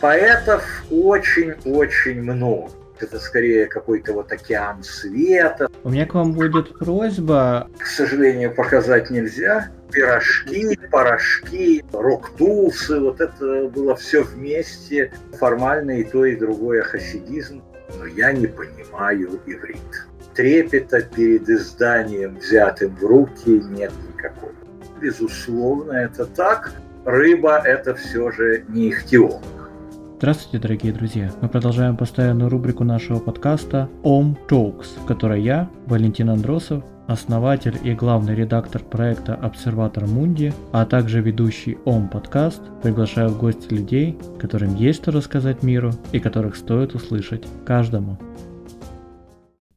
Поэтов очень-очень много. Это скорее какой-то вот океан света. У меня к вам будет просьба. К сожалению, показать нельзя. Пирожки, порошки, рок-тусы, вот это было все вместе. Формально и то, и другое хасидизм. Но я не понимаю иврит. Трепета перед изданием, взятым в руки, нет никакого. Безусловно, это так. Рыба – это все же не ихтиолог. Здравствуйте, дорогие друзья! Мы продолжаем постоянную рубрику нашего подкаста Om Talks, в которой я, Валентин Андросов, основатель и главный редактор проекта Обсерватор Мунди, а также ведущий ОМ подкаст, приглашаю в гости людей, которым есть что рассказать миру и которых стоит услышать каждому.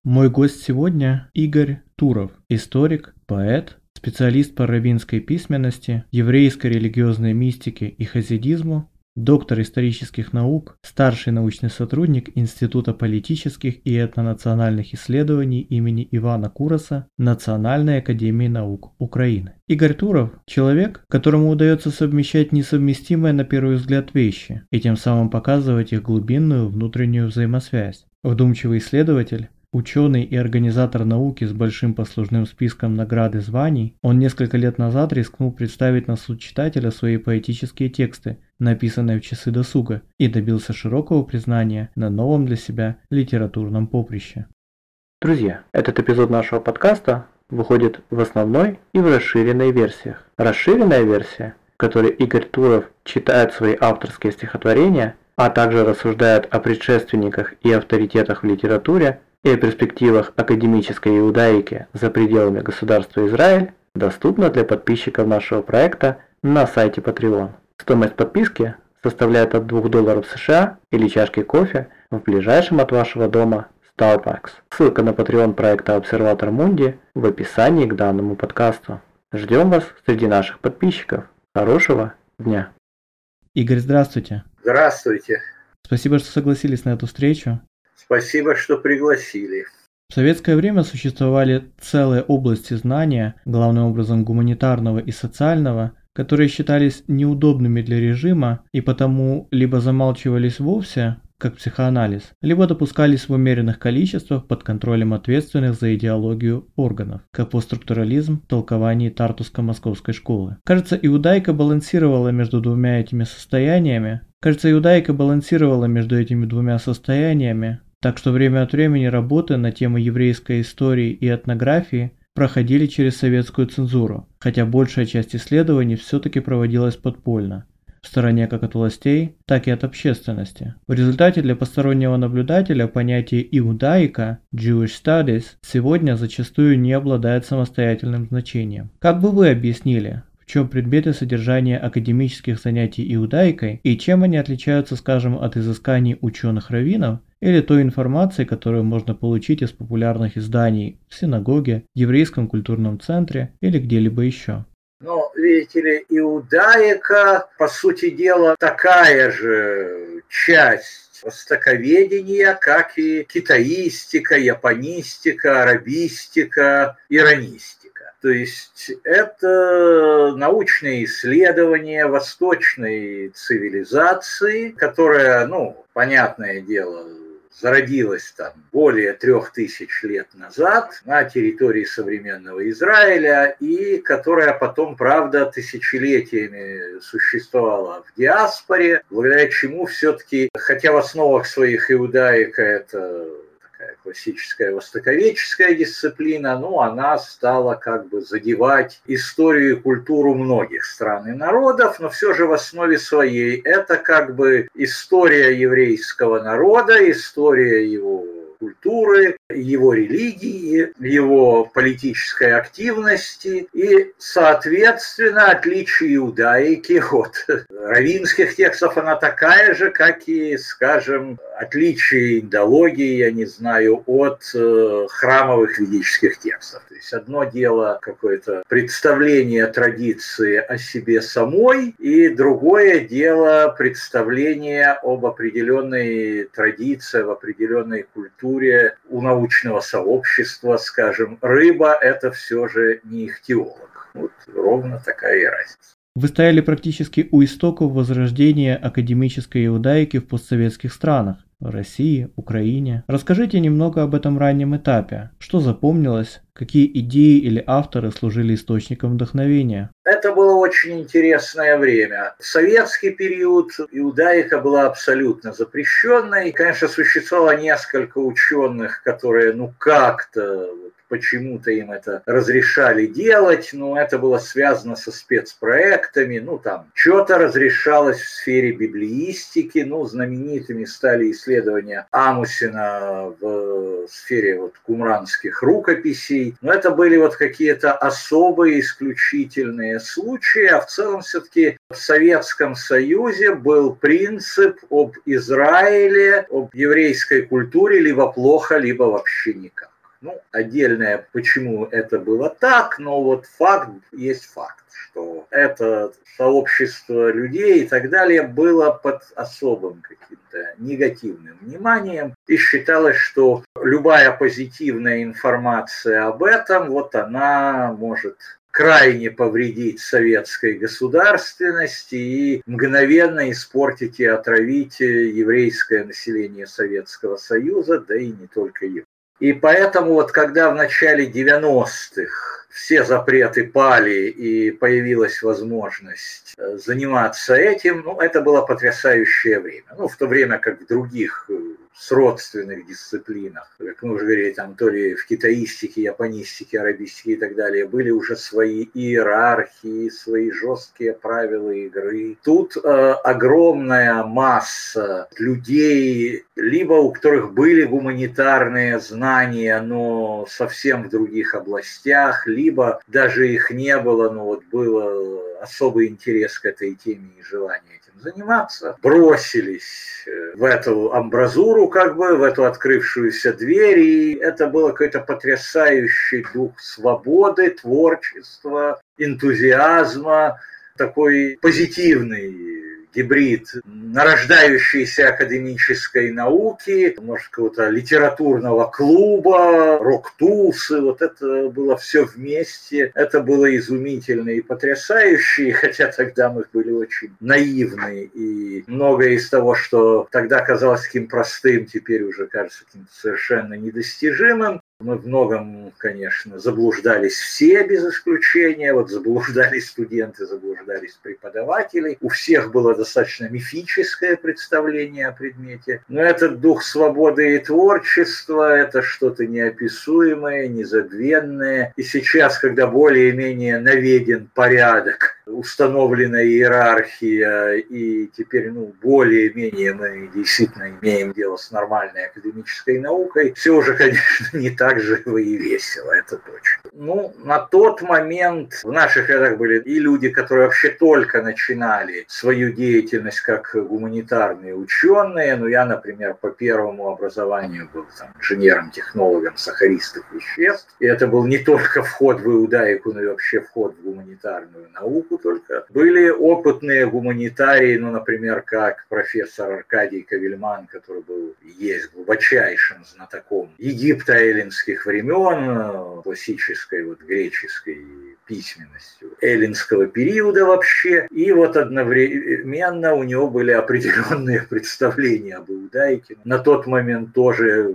Мой гость сегодня Игорь Туров, историк, поэт, специалист по равинской письменности, еврейской религиозной мистике и хасидизму, доктор исторических наук, старший научный сотрудник Института политических и этнонациональных исследований имени Ивана Кураса Национальной академии наук Украины. Игорь Туров – человек, которому удается совмещать несовместимые на первый взгляд вещи и тем самым показывать их глубинную внутреннюю взаимосвязь. Вдумчивый исследователь, Ученый и организатор науки с большим послужным списком наград и званий, он несколько лет назад рискнул представить на суд читателя свои поэтические тексты, написанные в часы досуга, и добился широкого признания на новом для себя литературном поприще. Друзья, этот эпизод нашего подкаста выходит в основной и в расширенной версиях. Расширенная версия, в которой Игорь Туров читает свои авторские стихотворения, а также рассуждает о предшественниках и авторитетах в литературе, и о перспективах академической иудаики за пределами государства Израиль доступна для подписчиков нашего проекта на сайте Patreon. Стоимость подписки составляет от 2 долларов США или чашки кофе в ближайшем от вашего дома Starbucks. Ссылка на Patreon проекта Обсерватор Мунди в описании к данному подкасту. Ждем вас среди наших подписчиков. Хорошего дня. Игорь, здравствуйте. Здравствуйте. Спасибо, что согласились на эту встречу. Спасибо, что пригласили. В советское время существовали целые области знания, главным образом гуманитарного и социального, которые считались неудобными для режима и потому либо замалчивались вовсе, как психоанализ, либо допускались в умеренных количествах под контролем ответственных за идеологию органов, как постструктурализм в толковании Тартуско-московской школы. Кажется, иудайка балансировала между двумя этими состояниями, Кажется, иудайка балансировала между этими двумя состояниями, так что время от времени работы на тему еврейской истории и этнографии проходили через советскую цензуру, хотя большая часть исследований все-таки проводилась подпольно, в стороне как от властей, так и от общественности. В результате для постороннего наблюдателя понятие иудаика, Jewish Studies, сегодня зачастую не обладает самостоятельным значением. Как бы вы объяснили, в чем предметы содержания академических занятий иудаикой и чем они отличаются, скажем, от изысканий ученых-раввинов или той информации, которую можно получить из популярных изданий в синагоге, еврейском культурном центре или где-либо еще. Ну, видите ли, иудаика, по сути дела, такая же часть востоковедения, как и китаистика, японистика, арабистика, иронистика. То есть это научные исследования восточной цивилизации, которая, ну, понятное дело, зародилась там более трех тысяч лет назад на территории современного Израиля и которая потом, правда, тысячелетиями существовала в диаспоре, благодаря чему все-таки, хотя в основах своих иудаика это классическая востоковедческая дисциплина, но она стала как бы задевать историю и культуру многих стран и народов, но все же в основе своей это как бы история еврейского народа, история его культуры, его религии, его политической активности и, соответственно, отличие иудаики от равинских текстов, она такая же, как и, скажем, отличие индологии, я не знаю, от э, храмовых ведических текстов. Есть одно дело какое-то представление традиции о себе самой, и другое дело представление об определенной традиции, об определенной культуре у научного сообщества, скажем. Рыба – это все же не ихтиолог. Вот ровно такая и разница. Вы стояли практически у истоков возрождения академической иудаики в постсоветских странах. России, Украине. Расскажите немного об этом раннем этапе. Что запомнилось? Какие идеи или авторы служили источником вдохновения? Это было очень интересное время. Советский период иудаика была абсолютно запрещенной. Конечно, существовало несколько ученых, которые ну как-то почему-то им это разрешали делать, но это было связано со спецпроектами, ну там что-то разрешалось в сфере библиистики, ну знаменитыми стали исследования Амусина в сфере вот кумранских рукописей, но это были вот какие-то особые исключительные случаи, а в целом все-таки в Советском Союзе был принцип об Израиле, об еврейской культуре либо плохо, либо вообще никак. Ну, отдельное, почему это было так, но вот факт есть факт, что это сообщество людей и так далее было под особым каким-то негативным вниманием. И считалось, что любая позитивная информация об этом, вот она может крайне повредить советской государственности и мгновенно испортить и отравить еврейское население Советского Союза, да и не только его. И поэтому вот когда в начале 90-х все запреты пали и появилась возможность э, заниматься этим, ну, это было потрясающее время. Ну, в то время как в других э, сродственных дисциплинах, как мы уже говорили, там то ли в китаистике, японистике, арабистике и так далее, были уже свои иерархии, свои жесткие правила игры. Тут э, огромная масса людей, либо у которых были гуманитарные знания, но совсем в других областях, либо даже их не было, но вот был особый интерес к этой теме и желание заниматься, бросились э, в эту амбразуру, как бы, в эту открывшуюся дверь, и это был какой-то потрясающий дух свободы, творчества, энтузиазма, такой позитивный гибрид нарождающейся академической науки, может, какого-то литературного клуба, рок-тусы, вот это было все вместе. Это было изумительно и потрясающе, хотя тогда мы были очень наивны, и многое из того, что тогда казалось таким простым, теперь уже кажется каким-то совершенно недостижимым. Мы в многом, конечно, заблуждались все без исключения. Вот заблуждались студенты, заблуждались преподаватели. У всех было достаточно мифическое представление о предмете. Но этот дух свободы и творчества – это что-то неописуемое, незабвенное. И сейчас, когда более-менее наведен порядок, установлена иерархия, и теперь ну, более-менее мы действительно имеем дело с нормальной академической наукой, все уже, конечно, не так живо и весело, это точно. Ну, на тот момент в наших рядах были и люди, которые вообще только начинали свою деятельность как гуманитарные ученые. Ну, я, например, по первому образованию был там, инженером-технологом сахаристых веществ. И это был не только вход в иудаику, но и вообще вход в гуманитарную науку только. Были опытные гуманитарии, ну, например, как профессор Аркадий Кавельман, который был есть глубочайшим знатоком Египта эллинских времен, классической вот греческой письменностью эллинского периода вообще. И вот одновременно у него были определенные представления об иудайке. На тот момент тоже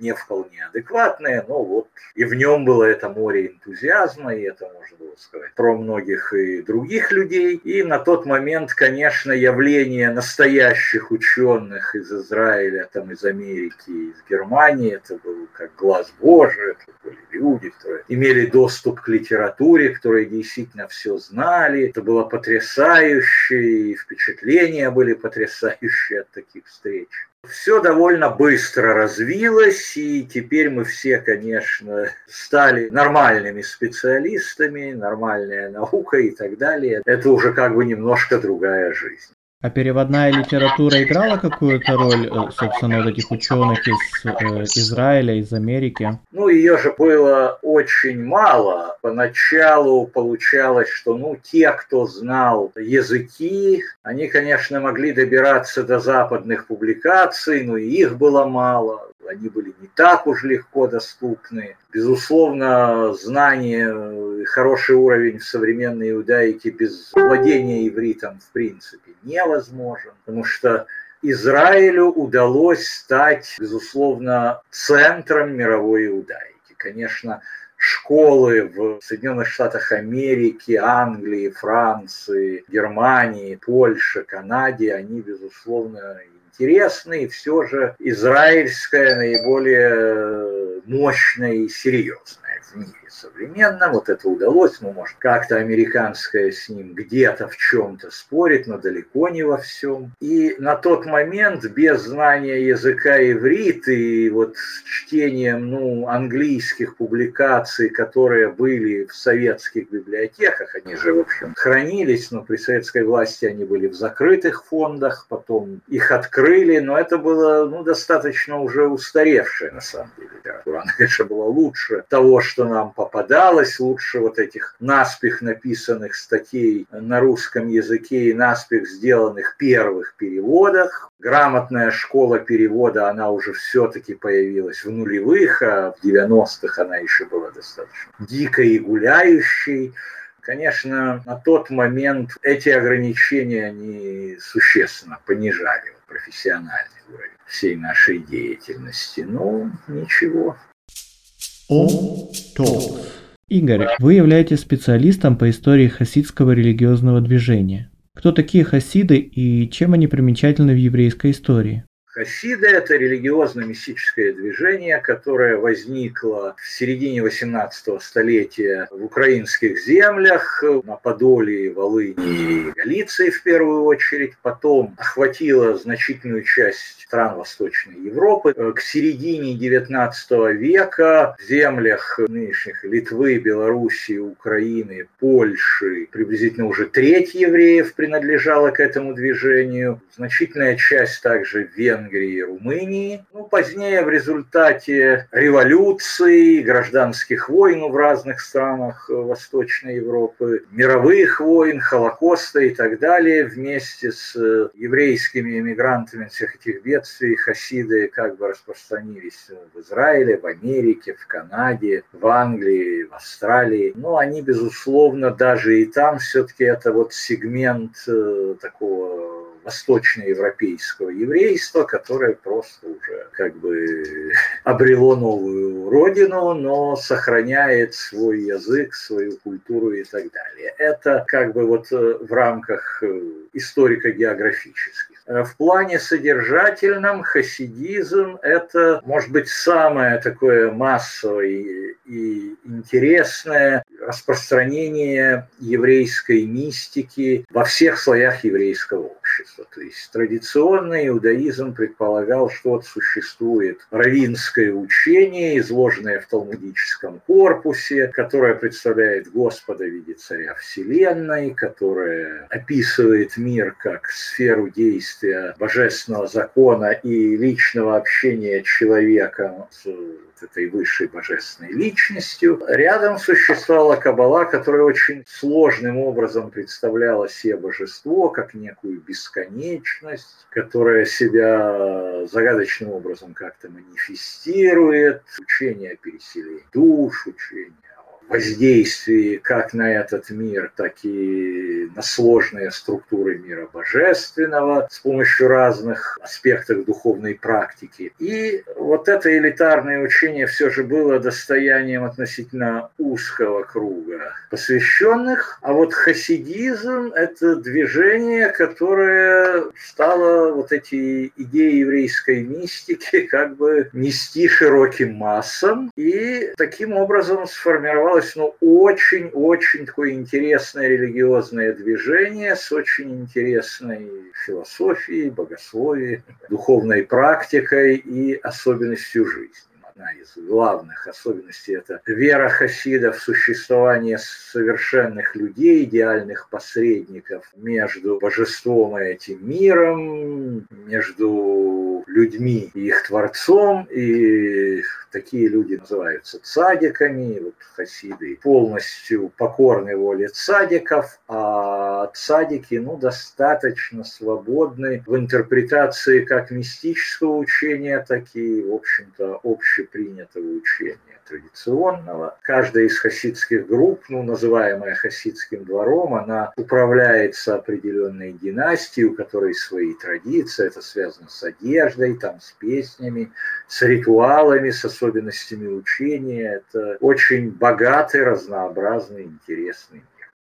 не вполне адекватное, но вот и в нем было это море энтузиазма, и это можно было сказать про многих и других людей. И на тот момент, конечно, явление настоящих ученых из Израиля, там, из Америки, из Германии, это был как глаз Божий, это были люди, которые имели доступ к литературе, которые действительно все знали. Это было потрясающе, и впечатления были потрясающие от таких встреч. Все довольно быстро развилось, и теперь мы все, конечно, стали нормальными специалистами, нормальная наука и так далее. Это уже как бы немножко другая жизнь. А переводная литература играла какую-то роль, э, собственно, вот этих ученых из э, Израиля, из Америки? Ну, ее же было очень мало. Поначалу получалось, что, ну, те, кто знал языки, они, конечно, могли добираться до западных публикаций, но их было мало они были не так уж легко доступны. Безусловно, знание, хороший уровень в современной иудаике без владения ивритом в принципе невозможен, потому что Израилю удалось стать, безусловно, центром мировой иудаики. Конечно, школы в Соединенных Штатах Америки, Англии, Франции, Германии, Польше, Канаде, они, безусловно, интересны, и все же израильская наиболее мощная и серьезная в мире современно. Вот это удалось, ну, может, как-то американская с ним где-то в чем-то спорит, но далеко не во всем. И на тот момент без знания языка иврит и вот с чтением, ну, английских публикаций, которые были в советских библиотеках, они же, в общем, хранились, но при советской власти они были в закрытых фондах, потом их открыли, но это было, ну, достаточно уже устаревшая, на самом деле, литература. Она, конечно, была лучше того, что нам попадалось, лучше вот этих наспех написанных статей на русском языке и наспех сделанных первых переводах. Грамотная школа перевода, она уже все-таки появилась в нулевых, а в 90-х она еще была достаточно дикой и гуляющей. Конечно, на тот момент эти ограничения, они существенно понижали профессиональный уровень всей нашей деятельности. Ну, ничего, Om Talks. Игорь, вы являетесь специалистом по истории хасидского религиозного движения. Кто такие хасиды и чем они примечательны в еврейской истории? Хасиды – это религиозно-мистическое движение, которое возникло в середине 18 столетия в украинских землях, на Подоле, Волыни и Галиции в первую очередь. Потом охватило значительную часть стран Восточной Европы. К середине 19 века в землях нынешних Литвы, Белоруссии, Украины, Польши приблизительно уже треть евреев принадлежала к этому движению. Значительная часть также Вен Венгрии Румынии. Ну, позднее в результате революций, гражданских войн в разных странах э, Восточной Европы, мировых войн, Холокоста и так далее, вместе с э, еврейскими эмигрантами всех этих бедствий, хасиды как бы распространились в Израиле, в Америке, в Канаде, в Англии, в Австралии. Но они, безусловно, даже и там все-таки это вот сегмент э, такого восточноевропейского еврейства, которое просто уже как бы обрело новую родину, но сохраняет свой язык, свою культуру и так далее. Это как бы вот э, в рамках э, историко-географических. Э, в плане содержательном хасидизм – это, может быть, самое такое массовое и интересное распространение еврейской мистики во всех слоях еврейского общества. То есть традиционный иудаизм предполагал, что вот существует равинское учение, изложенное в талмудическом корпусе, которое представляет Господа в виде царя Вселенной, которое описывает мир как сферу действия божественного закона и личного общения человека с этой высшей божественной личностью. Рядом существовала Кабала, которая очень сложным образом представляла себе божество как некую бесконечность, которая себя загадочным образом как-то манифестирует, учение о переселении душ, учение воздействии как на этот мир, так и на сложные структуры мира божественного с помощью разных аспектов духовной практики. И вот это элитарное учение все же было достоянием относительно узкого круга посвященных, а вот хасидизм – это движение, которое стало вот эти идеи еврейской мистики как бы нести широким массам, и таким образом сформировалось получилось ну, очень-очень такое интересное религиозное движение с очень интересной философией, богословием, духовной практикой и особенностью жизни одна из главных особенностей – это вера хасидов в существование совершенных людей, идеальных посредников между божеством и этим миром, между людьми и их Творцом, и Такие люди называются цадиками, вот хасиды полностью покорны воле цадиков, а цадики, ну, достаточно свободны в интерпретации как мистического учения, так и, в общем-то, общепринятого учения традиционного. Каждая из хасидских групп, ну, называемая хасидским двором, она управляется определенной династией, у которой свои традиции, это связано с одеждой, там, с песнями, с ритуалами, с особенностями учения. Это очень богатый, разнообразный, интересный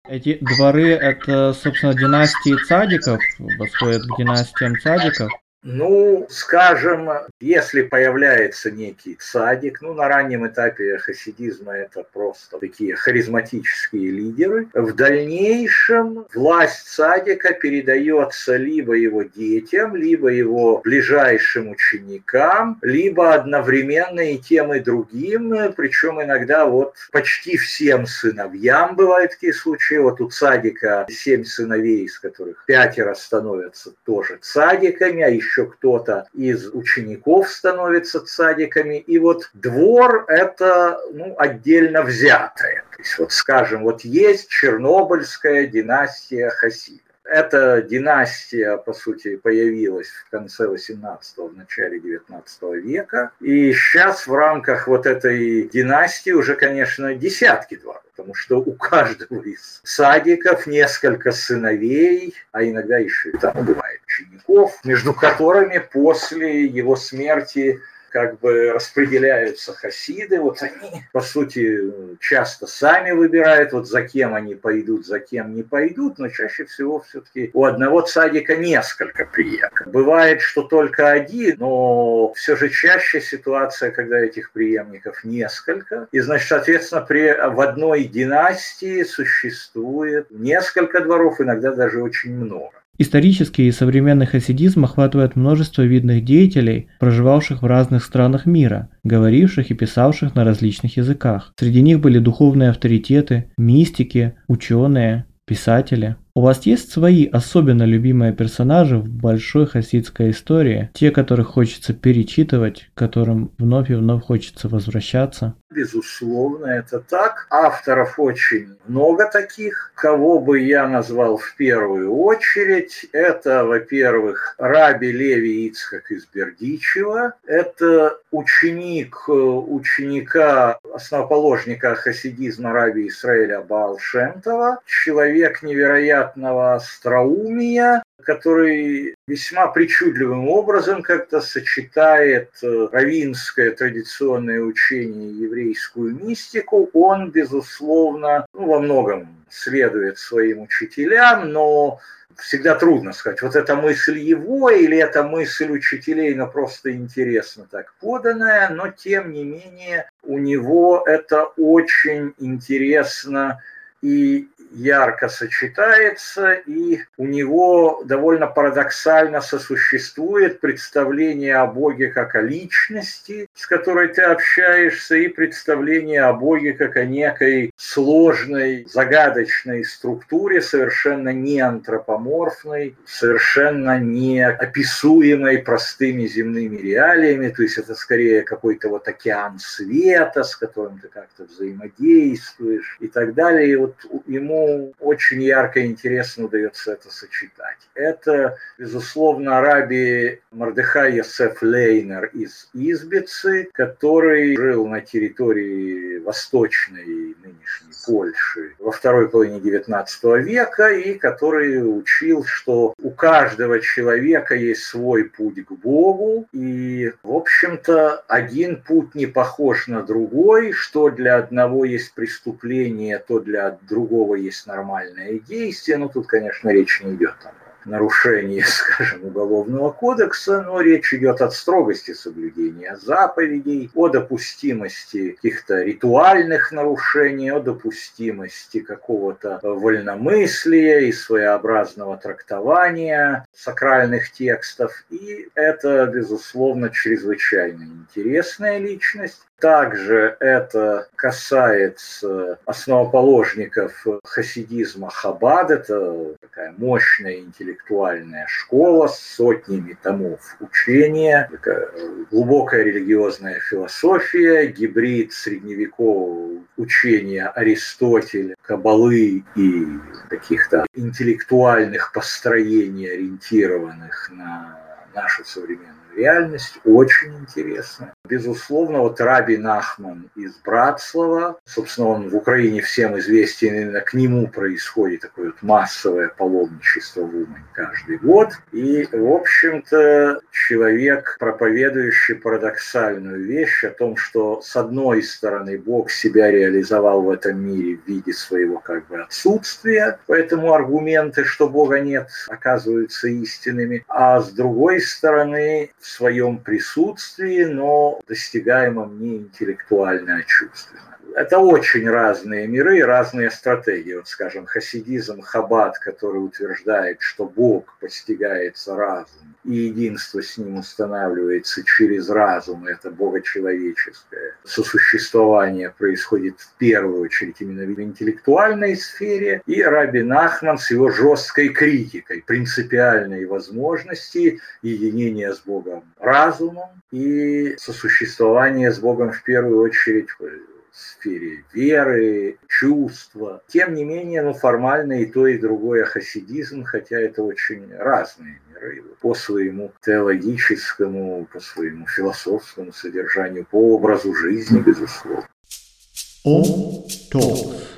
эти дворы, это, собственно, династии цадиков, восходят к династиям цадиков. Ну, скажем, если появляется некий цадик, ну, на раннем этапе хасидизма это просто такие харизматические лидеры, в дальнейшем власть цадика передается либо его детям, либо его ближайшим ученикам, либо одновременно и тем, и другим, причем иногда вот почти всем сыновьям бывают такие случаи. Вот у цадика семь сыновей, из которых пятеро становятся тоже цадиками, а еще еще кто-то из учеников становится цадиками. И вот двор – это ну, отдельно взятое. То есть, вот скажем, вот есть Чернобыльская династия хасидов. Эта династия, по сути, появилась в конце 18-го, в начале 19 века. И сейчас в рамках вот этой династии уже, конечно, десятки дворов потому что у каждого из садиков несколько сыновей, а иногда еще и там бывает учеников, между которыми после его смерти как бы распределяются хасиды, вот они, по сути, часто сами выбирают, вот за кем они пойдут, за кем не пойдут, но чаще всего все-таки у одного цадика несколько преемников. Бывает, что только один, но все же чаще ситуация, когда этих преемников несколько, и, значит, соответственно, при, в одной династии существует несколько дворов, иногда даже очень много. Исторический и современный хасидизм охватывает множество видных деятелей, проживавших в разных странах мира, говоривших и писавших на различных языках. Среди них были духовные авторитеты, мистики, ученые, писатели. У вас есть свои особенно любимые персонажи в большой хасидской истории, те, которых хочется перечитывать, к которым вновь и вновь хочется возвращаться? Безусловно, это так. Авторов очень много таких. Кого бы я назвал в первую очередь, это, во-первых, Раби Леви Ицхак из Бердичева. Это ученик ученика, основоположника хасидизма Раби Исраиля Баалшемтова, человек невероятно невероятного остроумия, который весьма причудливым образом как-то сочетает э, равинское традиционное учение и еврейскую мистику. Он, безусловно, ну, во многом следует своим учителям, но всегда трудно сказать, вот эта мысль его или эта мысль учителей, но просто интересно так поданная, но тем не менее у него это очень интересно и ярко сочетается, и у него довольно парадоксально сосуществует представление о Боге как о личности, с которой ты общаешься, и представление о Боге как о некой сложной, загадочной структуре, совершенно не антропоморфной, совершенно не описуемой простыми земными реалиями, то есть это скорее какой-то вот океан света, с которым ты как-то взаимодействуешь и так далее. И вот ему очень ярко и интересно удается это сочетать. Это, безусловно, Араби Мардыхай Йосеф Лейнер из Избицы, который жил на территории восточной нынешней Польши во второй половине XIX века и который учил, что у каждого человека есть свой путь к Богу, и, в общем-то, один путь не похож на другой, что для одного есть преступление, то для другого есть нормальное действие, но тут, конечно, речь не идет о нарушении, скажем, уголовного кодекса, но речь идет о строгости соблюдения заповедей, о допустимости каких-то ритуальных нарушений, о допустимости какого-то вольномыслия и своеобразного трактования сакральных текстов. И это, безусловно, чрезвычайно интересная личность. Также это касается основоположников хасидизма Хабад. Это такая мощная интеллектуальная школа с сотнями томов учения, глубокая религиозная философия, гибрид средневекового учения Аристотеля, Кабалы и каких-то интеллектуальных построений, ориентированных на нашу современную реальность очень интересная. Безусловно, вот Раби Нахман из Братслава, собственно, он в Украине всем известен, именно к нему происходит такое вот массовое паломничество в Умань каждый год. И, в общем-то, человек, проповедующий парадоксальную вещь о том, что, с одной стороны, Бог себя реализовал в этом мире в виде своего как бы отсутствия, поэтому аргументы, что Бога нет, оказываются истинными, а с другой стороны, в своем присутствии, но достигаемом не интеллектуально, а чувственно это очень разные миры, разные стратегии. Вот, скажем, хасидизм Хаббат, который утверждает, что Бог постигается разум, и единство с ним устанавливается через разум, это богочеловеческое. Сосуществование происходит в первую очередь именно в интеллектуальной сфере, и Раби Нахман с его жесткой критикой принципиальной возможности единения с Богом разумом и сосуществования с Богом в первую очередь сфере веры, чувства. Тем не менее, ну, формально и то, и другое хасидизм, хотя это очень разные миры по своему теологическому, по своему философскому содержанию, по образу жизни, безусловно. Ом Talks.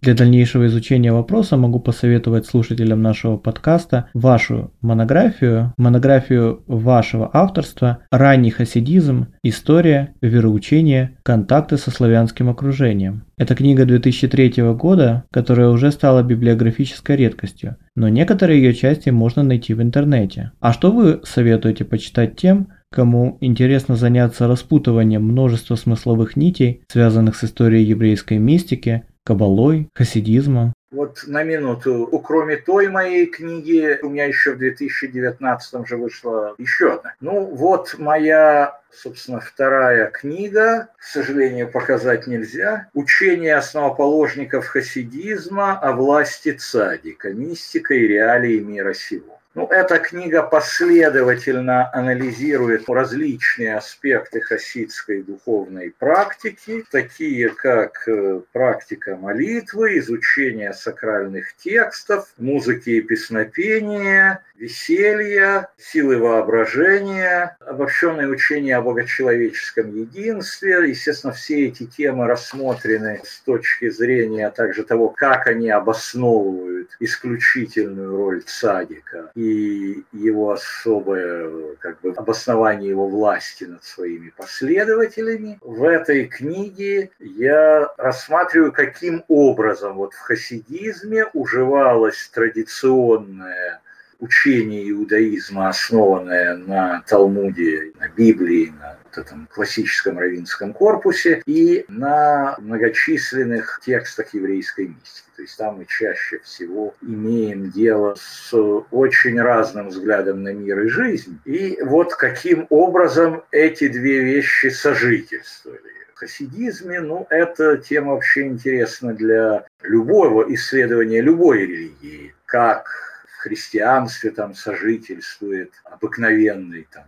Для дальнейшего изучения вопроса могу посоветовать слушателям нашего подкаста вашу монографию, монографию вашего авторства «Ранний хасидизм. История, вероучение, контакты со славянским окружением». Это книга 2003 года, которая уже стала библиографической редкостью, но некоторые ее части можно найти в интернете. А что вы советуете почитать тем, кому интересно заняться распутыванием множества смысловых нитей, связанных с историей еврейской мистики, кабалой, хасидизмом. Вот на минуту, кроме той моей книги, у меня еще в 2019 же вышла еще одна. Ну вот моя, собственно, вторая книга, к сожалению, показать нельзя. «Учение основоположников хасидизма о власти цадика, мистика и реалии мира сего». Ну, эта книга последовательно анализирует различные аспекты хасидской духовной практики, такие как э, практика молитвы, изучение сакральных текстов, музыки и песнопения, веселья, силы воображения, обобщенное учение о богочеловеческом единстве. Естественно, все эти темы рассмотрены с точки зрения также того, как они обосновывают исключительную роль цадика и его особое как бы, обоснование его власти над своими последователями. В этой книге я рассматриваю, каким образом вот в хасидизме уживалась традиционная учение иудаизма, основанное на Талмуде, на Библии, на вот этом классическом равинском корпусе и на многочисленных текстах еврейской мистики. То есть там мы чаще всего имеем дело с очень разным взглядом на мир и жизнь. И вот каким образом эти две вещи сожительствовали хасидизме, ну, эта тема вообще интересна для любого исследования любой религии. Как христианстве там сожительствует обыкновенный там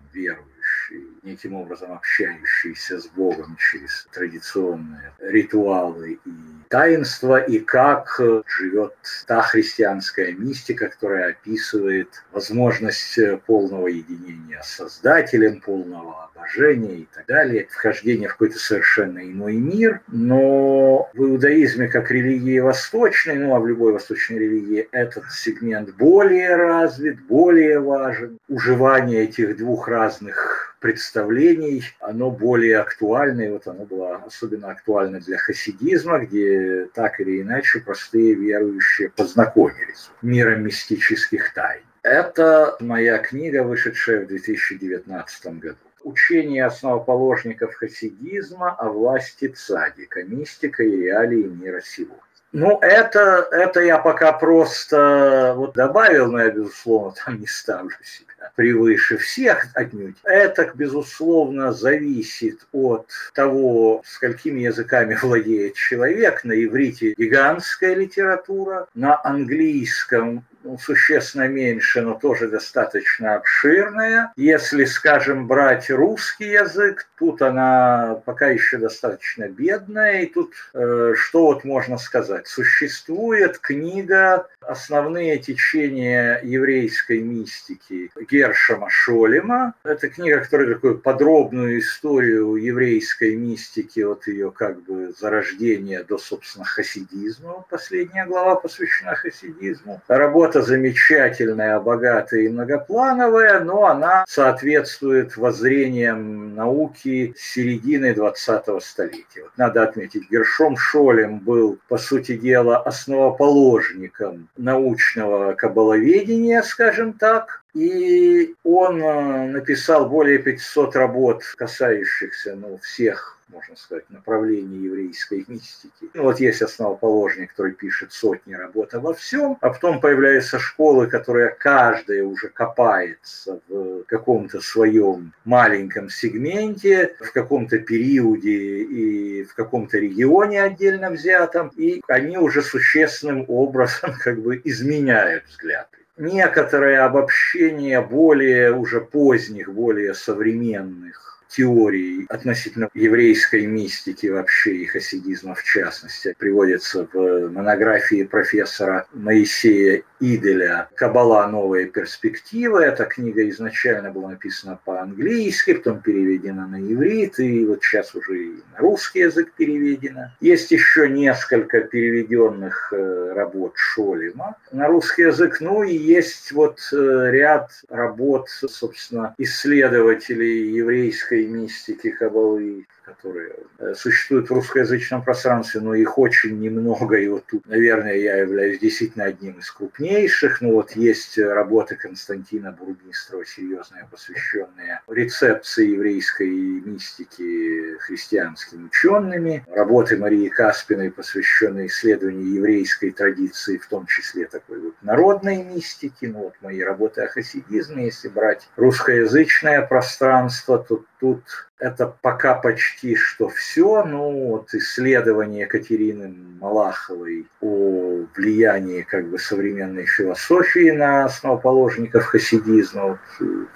верующий, неким образом общающийся с Богом через традиционные ритуалы и таинства, и как живет та христианская мистика, которая описывает возможность полного единения с Создателем, полного обожения и так далее, вхождение в какой-то совершенно иной мир. Но в иудаизме, как религии восточной, ну а в любой восточной религии, этот сегмент более развит, более важен. Уживание этих двух разных представлений, оно более актуально, и вот оно было особенно актуально для хасидизма, где так или иначе простые верующие познакомились миром мистических тайн. Это моя книга, вышедшая в 2019 году учение основоположников хасидизма о власти цадика, мистика и реалии мира сего. Ну, это, это я пока просто вот добавил, но я, безусловно, там не ставлю себя превыше всех отнюдь. Это, безусловно, зависит от того, сколькими языками владеет человек. На иврите гигантская литература, на английском существенно меньше, но тоже достаточно обширная. Если, скажем, брать русский язык, тут она пока еще достаточно бедная. И тут э, что вот можно сказать? Существует книга «Основные течения еврейской мистики» Гершема Шолема. Это книга, которая такую подробную историю еврейской мистики, от ее как бы зарождения до, собственно, хасидизма. Последняя глава посвящена хасидизму. Работа Работа замечательная, богатая и многоплановая, но она соответствует воззрениям науки середины 20-го столетия. Вот надо отметить, Гершом Шолем был, по сути дела, основоположником научного кабаловедения, скажем так, и он э, написал более 500 работ, касающихся ну, всех можно сказать, направлений еврейской мистики. Ну, вот есть основоположник, который пишет сотни работ обо всем, а потом появляются школы, которые каждая уже копается в каком-то своем маленьком сегменте, в каком-то периоде и в каком-то регионе отдельно взятом, и они уже существенным образом как бы изменяют взгляды некоторое обобщение более уже поздних, более современных теорий относительно еврейской мистики вообще и хасидизма в частности приводится в монографии профессора Моисея Иделя «Кабала. Новая перспектива». Эта книга изначально была написана по-английски, потом переведена на иврит, и вот сейчас уже и на русский язык переведена. Есть еще несколько переведенных э, работ Шолима на русский язык, ну и есть вот э, ряд работ, собственно, исследователей еврейской мистики кабалы, которые э, существуют в русскоязычном пространстве, но их очень немного, и вот тут, наверное, я являюсь действительно одним из крупнейших. Ну вот есть работы Константина Бурмистрова, серьезные, посвященные рецепции еврейской мистики христианскими учеными, работы Марии Каспиной, посвященные исследованию еврейской традиции, в том числе такой вот народной мистики, ну вот мои работы о хасидизме, если брать русскоязычное пространство, то тут это пока почти что все. Ну, вот исследование Екатерины Малаховой о влиянии как бы современной философии на основоположников хасидизма, вот,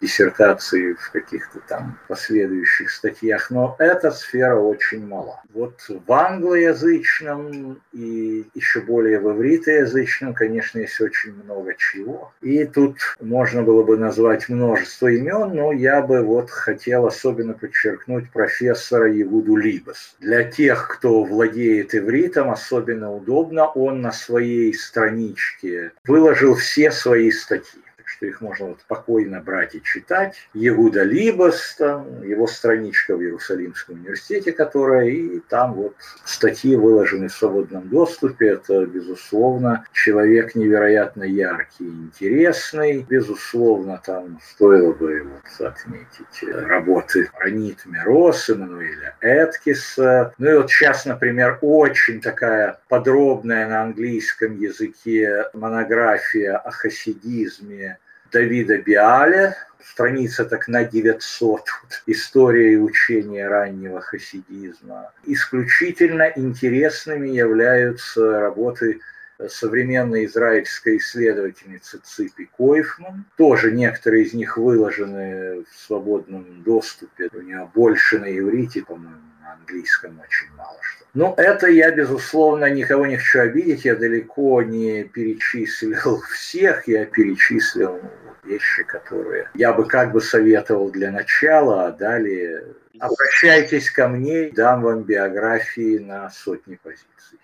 диссертации в каких-то там последующих статьях. Но эта сфера очень мала. Вот в англоязычном и еще более в ивритоязычном, конечно, есть очень много чего. И тут можно было бы назвать множество имен, но я бы вот хотел особенно подчеркнуть подчеркнуть профессора Егуду Либас. Для тех, кто владеет ивритом, особенно удобно, он на своей страничке выложил все свои статьи что их можно вот спокойно брать и читать. Егуда Либас, там, его страничка в Иерусалимском университете, которая, и там вот статьи выложены в свободном доступе. Это, безусловно, человек невероятно яркий, интересный. Безусловно, там стоило бы вот отметить работы Ранит Мирос, Эммануэля Эткиса. Ну и вот сейчас, например, очень такая подробная на английском языке монография о хасидизме Давида Биаля, страница так на 900, история и учение раннего хасидизма. Исключительно интересными являются работы современной израильской исследовательницы Ципи Койфман. Тоже некоторые из них выложены в свободном доступе. У нее больше на иврите, по-моему, на английском очень мало что. Ну, это я, безусловно, никого не хочу обидеть. Я далеко не перечислил всех. Я перечислил вещи, которые я бы как бы советовал для начала, а далее обращайтесь ко мне, дам вам биографии на сотни позиций.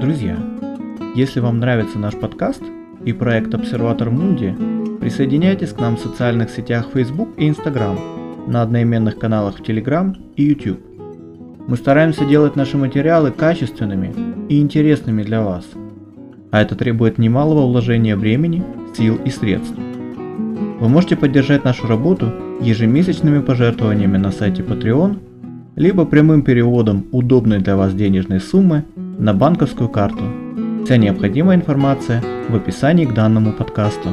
Друзья, если вам нравится наш подкаст и проект Обсерватор Мунди, присоединяйтесь к нам в социальных сетях Facebook и Instagram, на одноименных каналах в Telegram и YouTube. Мы стараемся делать наши материалы качественными и интересными для вас, а это требует немалого вложения времени, сил и средств. Вы можете поддержать нашу работу ежемесячными пожертвованиями на сайте Patreon, либо прямым переводом удобной для вас денежной суммы на банковскую карту. Вся необходимая информация в описании к данному подкасту.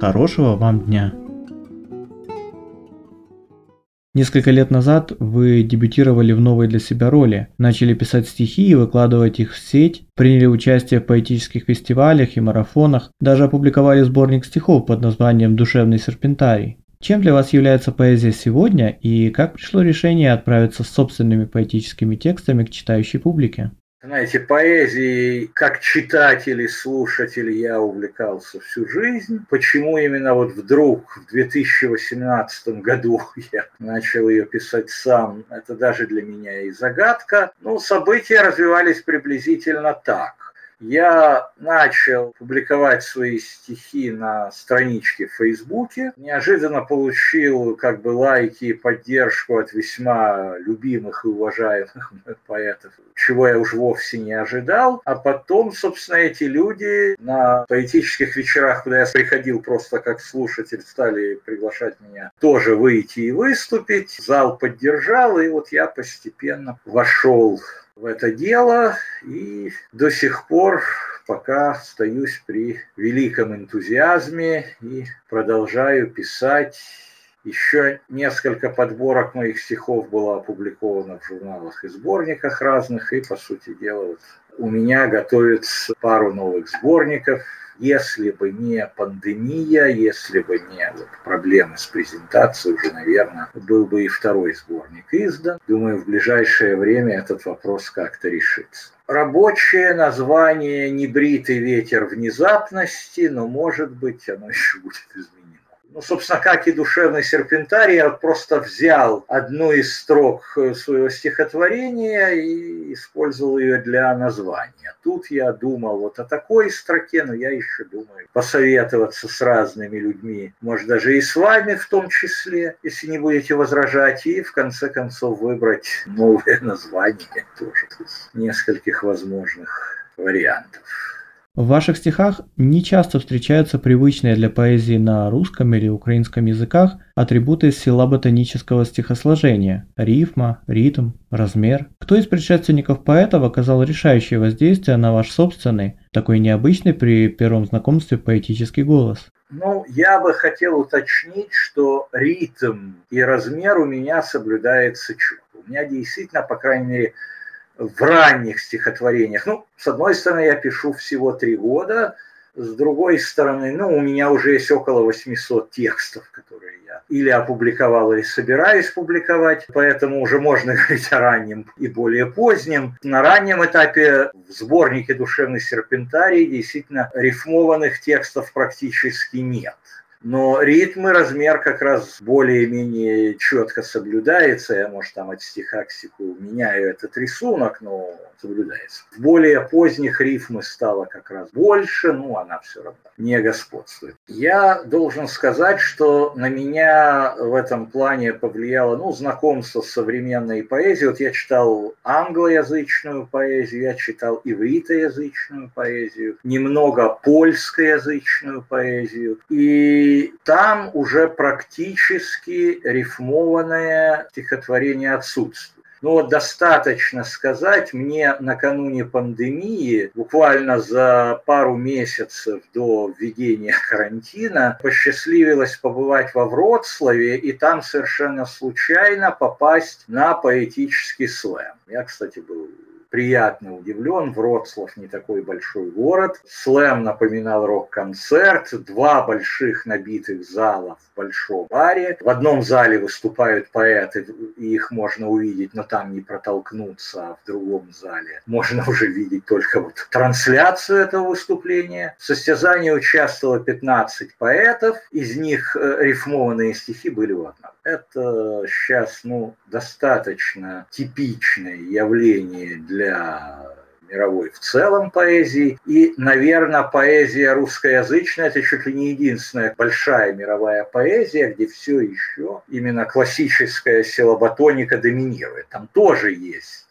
Хорошего вам дня! Несколько лет назад вы дебютировали в новой для себя роли, начали писать стихи и выкладывать их в сеть, приняли участие в поэтических фестивалях и марафонах, даже опубликовали сборник стихов под названием «Душевный серпентарий». Чем для вас является поэзия сегодня и как пришло решение отправиться с собственными поэтическими текстами к читающей публике? Знаете, поэзией как читатель и слушатель я увлекался всю жизнь. Почему именно вот вдруг в 2018 году я начал ее писать сам, это даже для меня и загадка. Ну, события развивались приблизительно так я начал публиковать свои стихи на страничке в Фейсбуке. Неожиданно получил как бы лайки и поддержку от весьма любимых и уважаемых поэтов, чего я уж вовсе не ожидал. А потом, собственно, эти люди на поэтических вечерах, куда я приходил просто как слушатель, стали приглашать меня тоже выйти и выступить. Зал поддержал, и вот я постепенно вошел в это дело и до сих пор пока остаюсь при великом энтузиазме и продолжаю писать. Еще несколько подборок моих стихов было опубликовано в журналах и сборниках разных, и, по сути дела, вот у меня готовится пару новых сборников – если бы не пандемия, если бы не вот проблемы с презентацией, уже, наверное, был бы и второй сборник издан. Думаю, в ближайшее время этот вопрос как-то решится. Рабочее название «Небритый ветер внезапности», но, может быть, оно еще будет изменено ну, собственно, как и душевный серпентарий, я просто взял одну из строк э, своего стихотворения и использовал ее для названия. Тут я думал вот о такой строке, но я еще думаю посоветоваться с разными людьми, может даже и с вами в том числе, если не будете возражать, и в конце концов выбрать новое название тоже нескольких возможных вариантов. В ваших стихах не часто встречаются привычные для поэзии на русском или украинском языках атрибуты силаботонического стихосложения – рифма, ритм, размер. Кто из предшественников поэтов оказал решающее воздействие на ваш собственный, такой необычный при первом знакомстве поэтический голос? Ну, я бы хотел уточнить, что ритм и размер у меня соблюдается четко. У меня действительно, по крайней мере, в ранних стихотворениях. Ну, с одной стороны, я пишу всего три года, с другой стороны, ну, у меня уже есть около 800 текстов, которые я или опубликовал, или собираюсь публиковать, поэтому уже можно говорить о раннем и более позднем. На раннем этапе в сборнике «Душевный серпентарий» действительно рифмованных текстов практически нет но ритм и размер как раз более-менее четко соблюдается. Я, может, там от стиха к стиху меняю этот рисунок, но соблюдается. В более поздних рифмы стало как раз больше, ну, она все равно не господствует. Я должен сказать, что на меня в этом плане повлияло, ну, знакомство с современной поэзией. Вот я читал англоязычную поэзию, я читал ивритоязычную поэзию, немного польскоязычную поэзию. И там уже практически рифмованное стихотворение отсутствует. Ну вот достаточно сказать, мне накануне пандемии, буквально за пару месяцев до введения карантина, посчастливилось побывать во Вроцлаве и там совершенно случайно попасть на поэтический слэм. Я, кстати, был приятно удивлен. Вроцлав не такой большой город. Слэм напоминал рок-концерт. Два больших набитых зала в большом баре. В одном зале выступают поэты, и их можно увидеть, но там не протолкнуться, а в другом зале можно уже видеть только вот трансляцию этого выступления. В состязании участвовало 15 поэтов, из них э, рифмованные стихи были в одном. Это сейчас ну, достаточно типичное явление для мировой в целом поэзии. И, наверное, поэзия русскоязычная – это чуть ли не единственная большая мировая поэзия, где все еще именно классическая силоботоника доминирует. Там тоже есть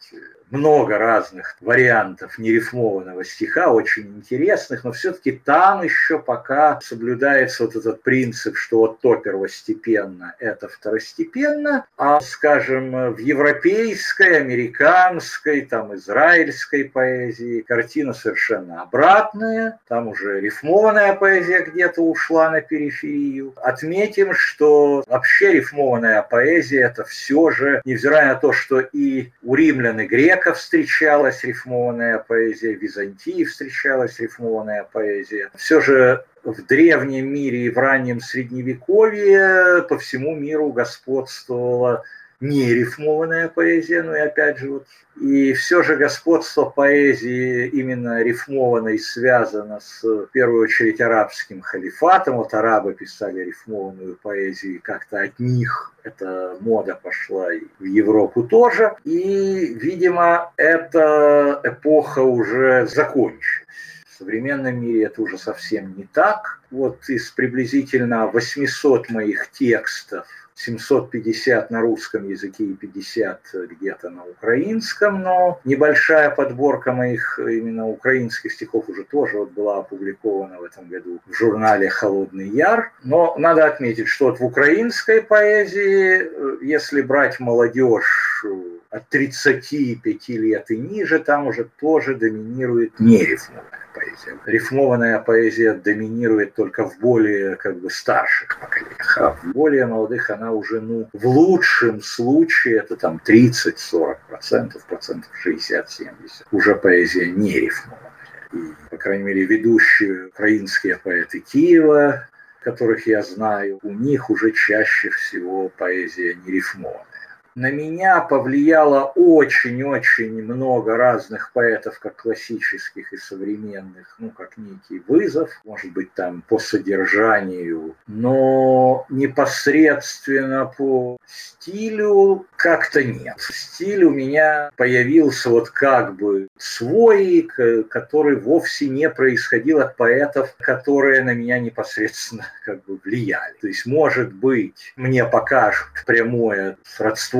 много разных вариантов нерифмованного стиха, очень интересных, но все-таки там еще пока соблюдается вот этот принцип, что вот то первостепенно, это второстепенно, а, скажем, в европейской, американской, там, израильской поэзии картина совершенно обратная, там уже рифмованная поэзия где-то ушла на периферию. Отметим, что вообще рифмованная поэзия это все же, невзирая на то, что и у римлян и греков встречалась рифмованная поэзия, в Византии встречалась рифмованная поэзия, все же в древнем мире и в раннем средневековье по всему миру господствовала не рифмованная поэзия, но и опять же вот и все же господство поэзии именно рифмованной связано с, в первую очередь, арабским халифатом. Вот арабы писали рифмованную поэзию, и как-то от них эта мода пошла и в Европу тоже. И, видимо, эта эпоха уже закончилась. В современном мире это уже совсем не так. Вот из приблизительно 800 моих текстов 750 на русском языке и 50 где-то на украинском, но небольшая подборка моих именно украинских стихов уже тоже вот была опубликована в этом году в журнале «Холодный яр». Но надо отметить, что вот в украинской поэзии, э, если брать молодежь э, от 35 лет и ниже, там уже тоже доминирует нерифмовая поэзия. Рифмованная поэзия доминирует только в более как бы старших поколениях, а в более молодых она уже, ну, в лучшем случае это там 30-40 процентов, процентов 60-70. Уже поэзия не рифмованная. И, по крайней мере, ведущие украинские поэты Киева, которых я знаю, у них уже чаще всего поэзия не рифмованная на меня повлияло очень-очень много разных поэтов, как классических и современных, ну, как некий вызов, может быть, там по содержанию, но непосредственно по стилю как-то нет. Стиль у меня появился вот как бы свой, который вовсе не происходил от поэтов, которые на меня непосредственно как бы влияли. То есть, может быть, мне покажут прямое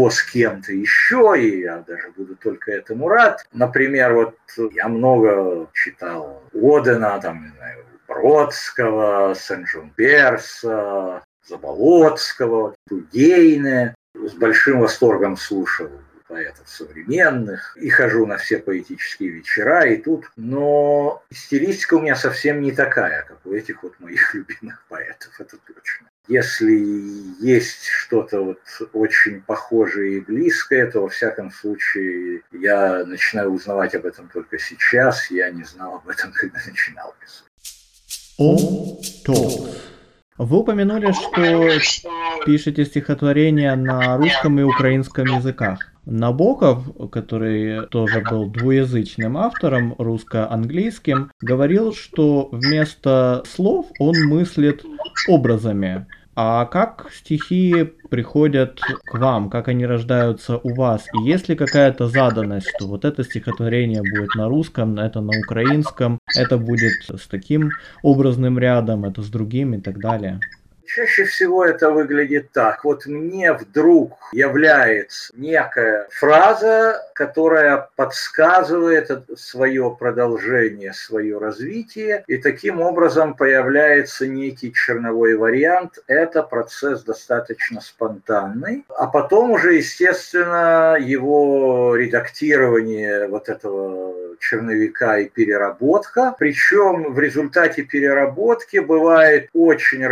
сродство с кем-то еще, и я даже буду только этому рад. Например, вот я много читал Одена, там, не знаю, Бродского, Сен-Жумперса, Заболоцкого, Тудейне. С большим восторгом слушал поэтов современных, и хожу на все поэтические вечера, и тут, но стилистика у меня совсем не такая, как у этих вот моих любимых поэтов, это точно. Если есть что-то вот очень похожее и близкое, то во всяком случае я начинаю узнавать об этом только сейчас. Я не знал об этом, когда начинал писать. О, Вы упомянули, что пишете стихотворения на русском и украинском языках. Набоков, который тоже был двуязычным автором, русско-английским, говорил, что вместо слов он мыслит образами. А как стихи приходят к вам, как они рождаются у вас? И есть ли какая-то заданность, что вот это стихотворение будет на русском, это на украинском, это будет с таким образным рядом, это с другим и так далее? Чаще всего это выглядит так. Вот мне вдруг является некая фраза, которая подсказывает свое продолжение, свое развитие, и таким образом появляется некий черновой вариант. Это процесс достаточно спонтанный. А потом уже, естественно, его редактирование вот этого черновика и переработка. Причем в результате переработки бывает очень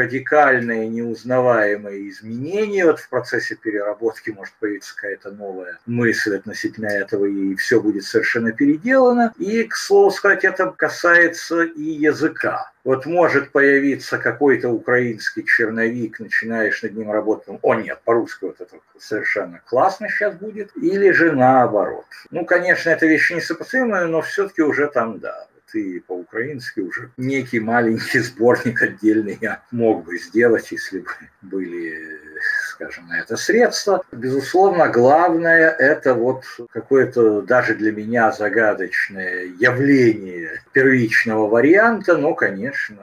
радикальные, неузнаваемые изменения. Вот в процессе переработки может появиться какая-то новая мысль относительно этого, и все будет совершенно переделано. И, к слову сказать, это касается и языка. Вот может появиться какой-то украинский черновик, начинаешь над ним работать, о нет, по-русски вот это совершенно классно сейчас будет, или же наоборот. Ну, конечно, это вещи несопоставимые, но все-таки уже там, да, и по-украински уже некий маленький сборник отдельный я мог бы сделать, если бы были скажем, на это средства. Безусловно, главное – это вот какое-то даже для меня загадочное явление первичного варианта, но, конечно,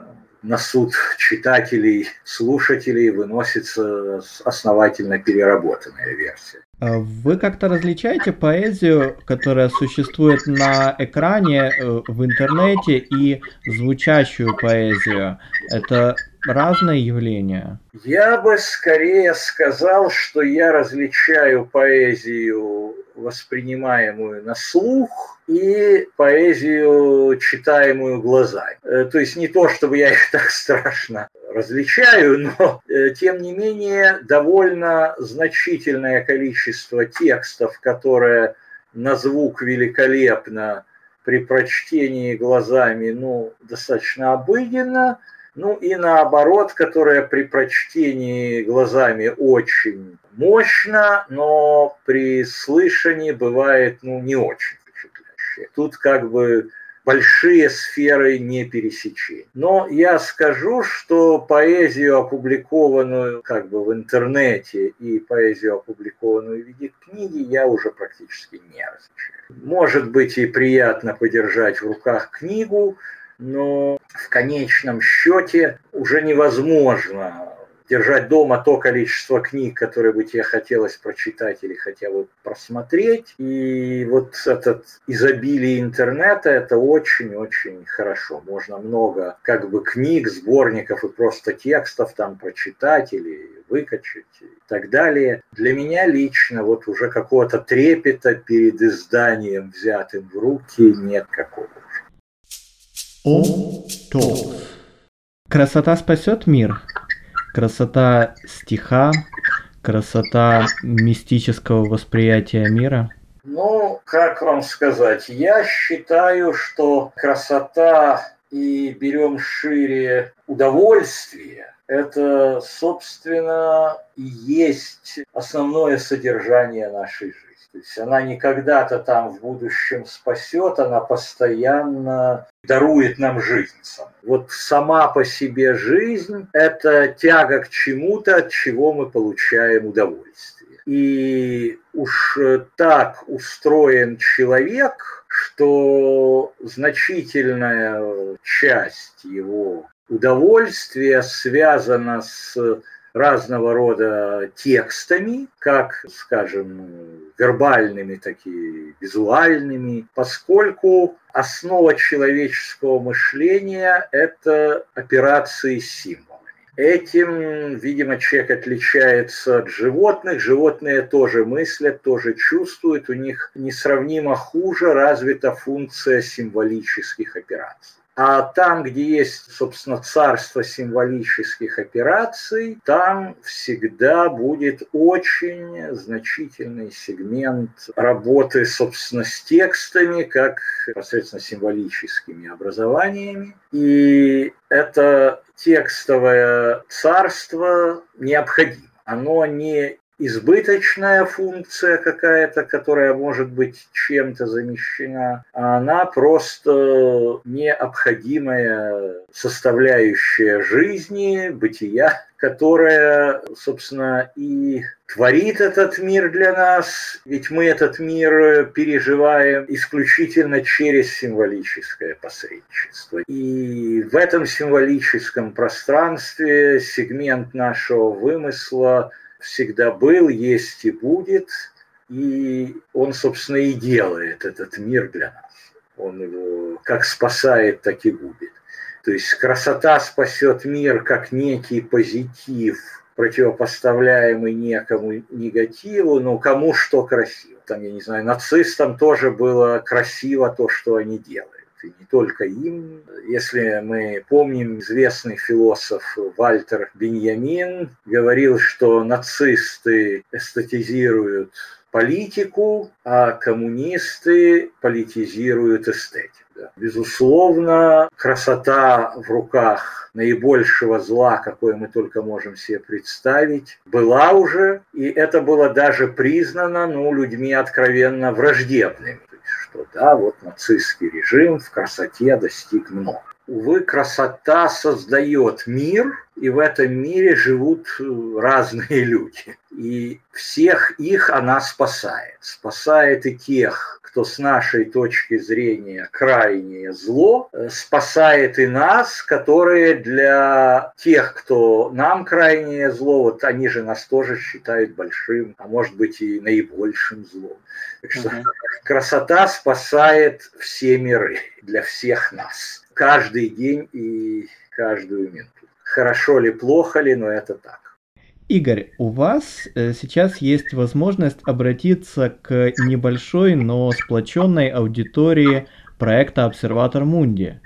на суд читателей, слушателей выносится основательно переработанная версия. А вы как-то различаете поэзию, которая существует на экране, э, в интернете, и звучащую поэзию? Это разные явления? Я бы скорее сказал, что я различаю поэзию, воспринимаемую на слух, и поэзию, читаемую глазами. Э, то есть не то, чтобы я их так страшно различаю, но э, тем не менее довольно значительное количество текстов, которые на звук великолепно при прочтении глазами, ну, достаточно обыденно, ну и наоборот, которое при прочтении глазами очень мощно, но при слышании бывает, ну, не очень впечатляющее. Тут как бы большие сферы не пересечения. Но я скажу, что поэзию, опубликованную как бы в интернете, и поэзию, опубликованную в виде книги, я уже практически не различаю. Может быть и приятно подержать в руках книгу, но в конечном счете уже невозможно держать дома то количество книг, которые бы тебе хотелось прочитать или хотя бы просмотреть. И вот этот изобилие интернета – это очень-очень хорошо. Можно много как бы книг, сборников и просто текстов там прочитать или выкачать и так далее. Для меня лично вот уже какого-то трепета перед изданием, взятым в руки, нет какого. Ом Толкс. Красота спасет мир. Красота стиха, красота мистического восприятия мира. Ну, как вам сказать, я считаю, что красота и берем шире удовольствие, это, собственно, и есть основное содержание нашей жизни. То есть она не когда-то там в будущем спасет, она постоянно дарует нам жизнь. Вот сама по себе жизнь – это тяга к чему-то, от чего мы получаем удовольствие. И уж так устроен человек, что значительная часть его удовольствия связана с разного рода текстами, как, скажем, вербальными, так и визуальными, поскольку основа человеческого мышления – это операции с символами. Этим, видимо, человек отличается от животных. Животные тоже мыслят, тоже чувствуют. У них несравнимо хуже развита функция символических операций. А там, где есть, собственно, царство символических операций, там всегда будет очень значительный сегмент работы, собственно, с текстами, как непосредственно символическими образованиями. И это текстовое царство необходимо. Оно не избыточная функция какая-то, которая может быть чем-то замещена, а она просто необходимая составляющая жизни, бытия, которая, собственно, и творит этот мир для нас, ведь мы этот мир переживаем исключительно через символическое посредничество. И в этом символическом пространстве сегмент нашего вымысла – всегда был, есть и будет, и он, собственно, и делает этот мир для нас. Он его как спасает, так и губит. То есть красота спасет мир как некий позитив, противопоставляемый некому негативу, но кому что красиво. Там, я не знаю, нацистам тоже было красиво то, что они делают и не только им. Если мы помним, известный философ Вальтер Беньямин говорил, что нацисты эстетизируют политику, а коммунисты политизируют эстетику. Безусловно, красота в руках наибольшего зла, какое мы только можем себе представить, была уже, и это было даже признано ну, людьми откровенно враждебными что да, вот нацистский режим в красоте достиг много. Увы, красота создает мир, и в этом мире живут э, разные люди. И всех их она спасает. Спасает и тех, кто с нашей точки зрения крайнее зло, э, спасает и нас, которые для тех, кто нам крайнее зло, вот они же нас тоже считают большим, а может быть и наибольшим злом. Так что uh-huh. красота спасает все миры для всех нас. Каждый день и каждую минуту. Хорошо ли, плохо ли, но это так. Игорь, у вас э, сейчас есть возможность обратиться к небольшой, но сплоченной аудитории проекта «Обсерватор Мунди».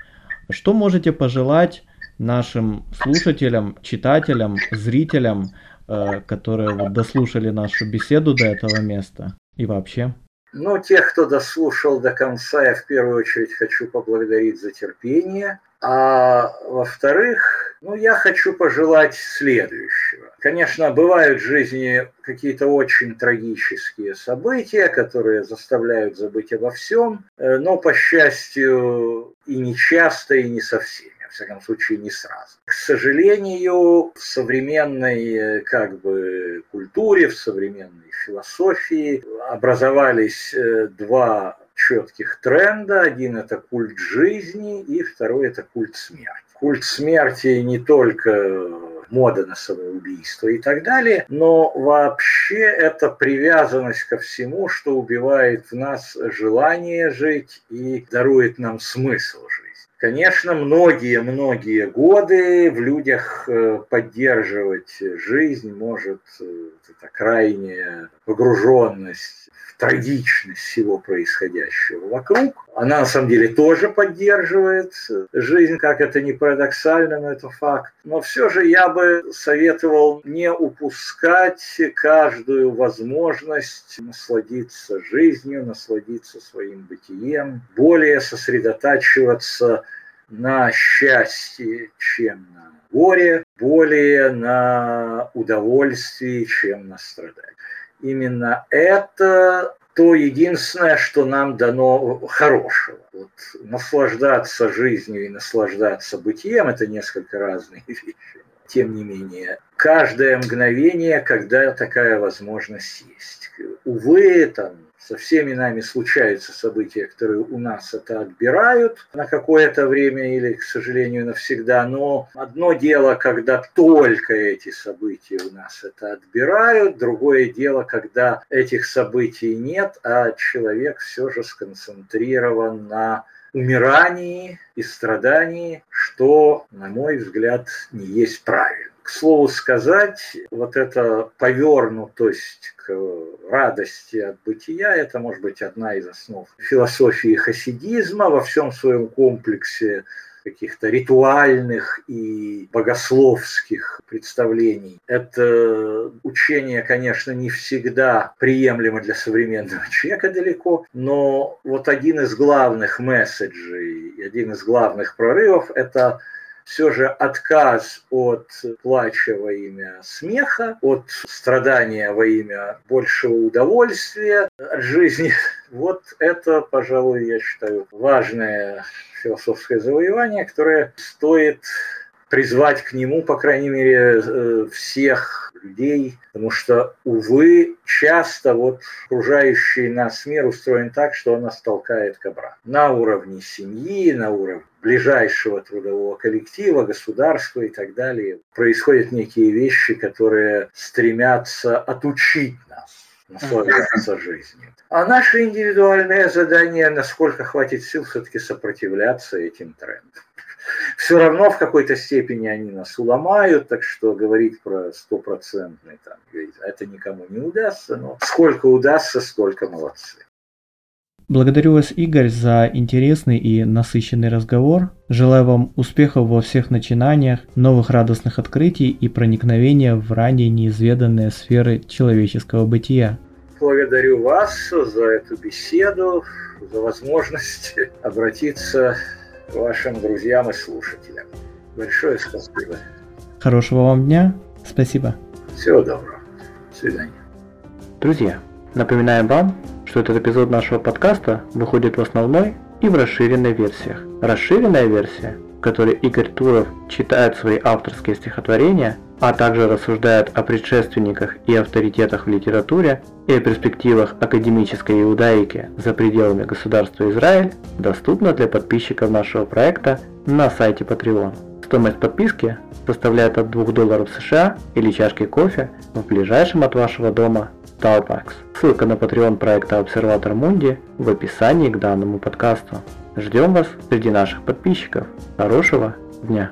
Что можете пожелать нашим слушателям, читателям, зрителям, э, которые дослушали нашу беседу до этого места и вообще? Ну, тех, кто дослушал до конца, я в первую очередь хочу поблагодарить за терпение. А во-вторых, ну, я хочу пожелать следующего. Конечно, бывают в жизни какие-то очень трагические события, которые заставляют забыть обо всем, э, но, по счастью, и не часто, и не совсем всяком случае, не сразу. К сожалению, в современной э, как бы культуре, в современной философии образовались э, два четких тренда. Один это культ жизни, и второй это культ смерти. Культ смерти не только мода на самоубийство и так далее, но вообще это привязанность ко всему, что убивает в нас желание жить и дарует нам смысл жить. Конечно, многие-многие годы в людях э, поддерживать жизнь может э, эта крайняя погруженность в трагичность всего происходящего вокруг. Она на самом деле тоже поддерживает жизнь, как это не парадоксально, но это факт. Но все же я бы советовал не упускать каждую возможность насладиться жизнью, насладиться своим бытием, более сосредотачиваться на счастье, чем на горе, более на удовольствие, чем на страдание. Именно это то единственное, что нам дано хорошего. Вот наслаждаться жизнью и наслаждаться бытием – это несколько разные вещи. Тем не менее, каждое мгновение, когда такая возможность есть. Увы, там, со всеми нами случаются события, которые у нас это отбирают на какое-то время или, к сожалению, навсегда. Но одно дело, когда только эти события у нас это отбирают, другое дело, когда этих событий нет, а человек все же сконцентрирован на умирании и страдании, что, на мой взгляд, не есть правильно. К слову сказать, вот эта повернутость к радости от бытия, это может быть одна из основ философии хасидизма во всем своем комплексе каких-то ритуальных и богословских представлений. Это учение, конечно, не всегда приемлемо для современного человека далеко, но вот один из главных месседжей, один из главных прорывов – это все же отказ от плача во имя смеха, от страдания во имя большего удовольствия от жизни. Вот это, пожалуй, я считаю, важное философское завоевание, которое стоит призвать к нему, по крайней мере, э, всех людей, потому что, увы, часто вот окружающий нас мир устроен так, что он нас толкает к обратно. На уровне семьи, на уровне ближайшего трудового коллектива, государства и так далее происходят некие вещи, которые стремятся отучить нас наслаждаться жизнью. А наше индивидуальное задание, насколько хватит сил, все-таки сопротивляться этим трендам все равно в какой-то степени они нас уломают, так что говорить про стопроцентный там, это никому не удастся, но сколько удастся, столько молодцы. Благодарю вас, Игорь, за интересный и насыщенный разговор. Желаю вам успехов во всех начинаниях, новых радостных открытий и проникновения в ранее неизведанные сферы человеческого бытия. Благодарю вас за эту беседу, за возможность обратиться вашим друзьям и слушателям. Большое спасибо. Хорошего вам дня. Спасибо. Всего доброго. До свидания. Друзья, напоминаем вам, что этот эпизод нашего подкаста выходит в основной и в расширенной версиях. Расширенная версия в которой Игорь Туров читает свои авторские стихотворения, а также рассуждает о предшественниках и авторитетах в литературе и о перспективах академической иудаики за пределами государства Израиль, доступна для подписчиков нашего проекта на сайте Patreon. Стоимость подписки составляет от 2 долларов США или чашки кофе в ближайшем от вашего дома Starbucks. Ссылка на Patreon проекта Обсерватор Мунди в описании к данному подкасту. Ждем вас среди наших подписчиков. Хорошего дня!